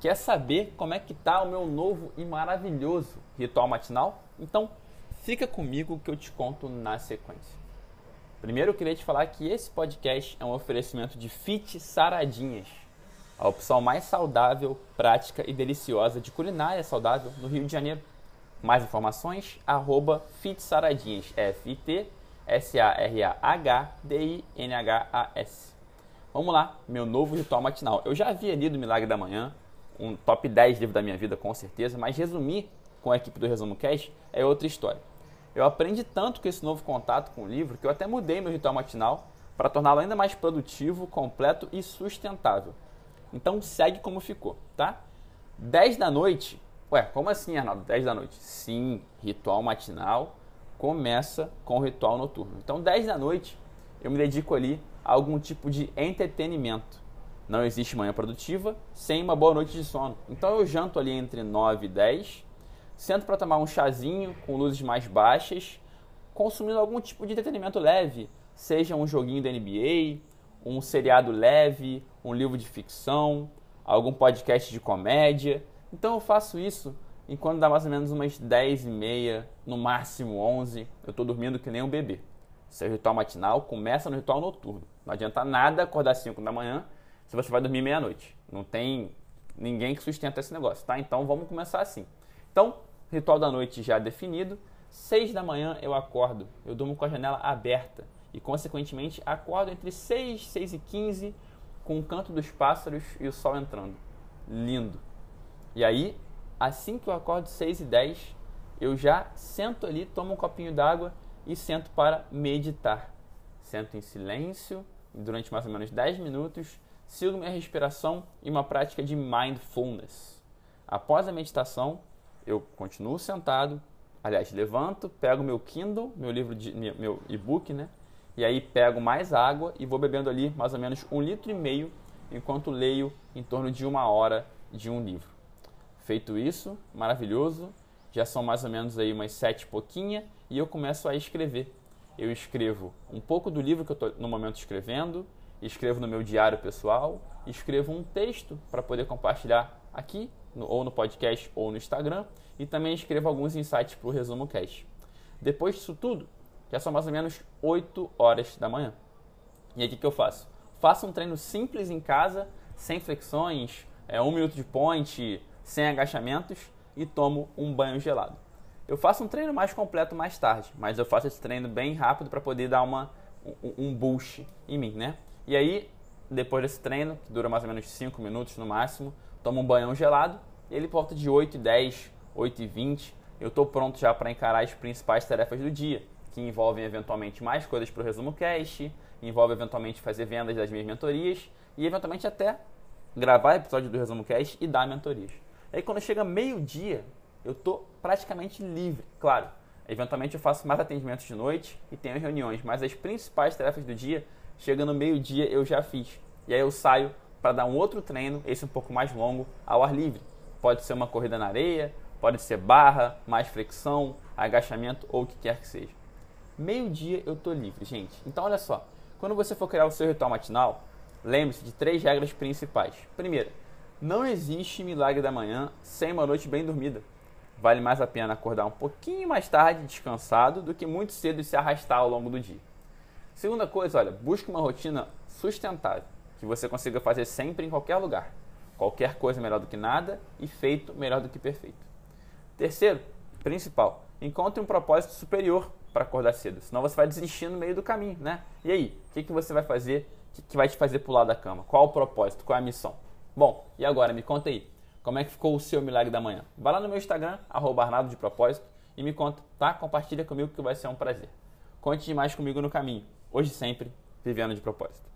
Quer saber como é que tá o meu novo e maravilhoso ritual matinal? Então, fica comigo que eu te conto na sequência. Primeiro, eu queria te falar que esse podcast é um oferecimento de Fit Saradinhas, a opção mais saudável, prática e deliciosa de culinária saudável no Rio de Janeiro. Mais informações, arroba Fit Saradinhas, F-I-T-S-A-R-A-H-D-I-N-H-A-S. Vamos lá, meu novo ritual matinal. Eu já havia lido Milagre da Manhã, um top 10 livro da minha vida, com certeza, mas resumir com a equipe do Resumo Cash é outra história. Eu aprendi tanto com esse novo contato com o livro que eu até mudei meu ritual matinal para torná-lo ainda mais produtivo, completo e sustentável. Então segue como ficou, tá? 10 da noite. Ué, como assim, Arnaldo? 10 da noite? Sim, ritual matinal começa com o ritual noturno. Então, 10 da noite, eu me dedico ali a algum tipo de entretenimento. Não existe manhã produtiva sem uma boa noite de sono. Então eu janto ali entre 9 e 10, sento para tomar um chazinho com luzes mais baixas, consumindo algum tipo de entretenimento leve, seja um joguinho da NBA, um seriado leve, um livro de ficção, algum podcast de comédia. Então eu faço isso enquanto dá mais ou menos umas 10 e meia, no máximo 11, eu estou dormindo que nem um bebê. Seu ritual matinal começa no ritual noturno. Não adianta nada acordar 5 da manhã se você vai dormir meia-noite. Não tem ninguém que sustenta esse negócio, tá? Então vamos começar assim. Então, ritual da noite já definido. 6 da manhã eu acordo, eu durmo com a janela aberta e, consequentemente, acordo entre 6, 6 e 15 com o canto dos pássaros e o sol entrando. Lindo. E aí, assim que eu acordo 6 e 10, eu já sento ali, tomo um copinho d'água e sento para meditar. Sento em silêncio durante mais ou menos 10 minutos sigo minha respiração e uma prática de mindfulness. Após a meditação, eu continuo sentado, aliás, levanto, pego meu Kindle, meu livro de meu e-book, né? E aí pego mais água e vou bebendo ali mais ou menos um litro e meio enquanto leio em torno de uma hora de um livro. Feito isso, maravilhoso, já são mais ou menos aí umas sete pouquinha e eu começo a escrever. Eu escrevo um pouco do livro que eu estou no momento escrevendo, escrevo no meu diário pessoal, escrevo um texto para poder compartilhar aqui, no, ou no podcast ou no Instagram, e também escrevo alguns insights para o Resumo Cast. Depois disso tudo, já são mais ou menos 8 horas da manhã. E aí o que, que eu faço? Faço um treino simples em casa, sem flexões, é, um minuto de point, sem agachamentos e tomo um banho gelado. Eu faço um treino mais completo mais tarde, mas eu faço esse treino bem rápido para poder dar uma, um, um boost em mim, né? E aí, depois desse treino, que dura mais ou menos 5 minutos no máximo, tomo um banhão gelado e ele volta de 8 e 10, 8 e 20. Eu estou pronto já para encarar as principais tarefas do dia, que envolvem eventualmente mais coisas para o Resumo Cast, envolve eventualmente fazer vendas das minhas mentorias e eventualmente até gravar episódio do Resumo Cast e dar mentorias. Aí quando chega meio-dia, eu estou praticamente livre. Claro, eventualmente eu faço mais atendimentos de noite e tenho reuniões, mas as principais tarefas do dia chega no meio-dia eu já fiz. E aí eu saio para dar um outro treino, esse um pouco mais longo, ao ar livre. Pode ser uma corrida na areia, pode ser barra, mais flexão, agachamento ou o que quer que seja. Meio-dia eu tô livre, gente. Então olha só, quando você for criar o seu ritual matinal, lembre-se de três regras principais. Primeira, não existe milagre da manhã sem uma noite bem dormida. Vale mais a pena acordar um pouquinho mais tarde, descansado, do que muito cedo e se arrastar ao longo do dia. Segunda coisa, olha, busque uma rotina sustentável, que você consiga fazer sempre em qualquer lugar. Qualquer coisa melhor do que nada e feito melhor do que perfeito. Terceiro, principal, encontre um propósito superior para acordar cedo, senão você vai desistir no meio do caminho, né? E aí, o que, que você vai fazer que, que vai te fazer pular da cama? Qual o propósito? Qual é a missão? Bom, e agora, me conta aí, como é que ficou o seu milagre da manhã? Vai lá no meu Instagram, arroba Arnaldo de Propósito, e me conta, tá? Compartilha comigo que vai ser um prazer. Conte mais comigo no caminho. Hoje sempre, vivendo de propósito.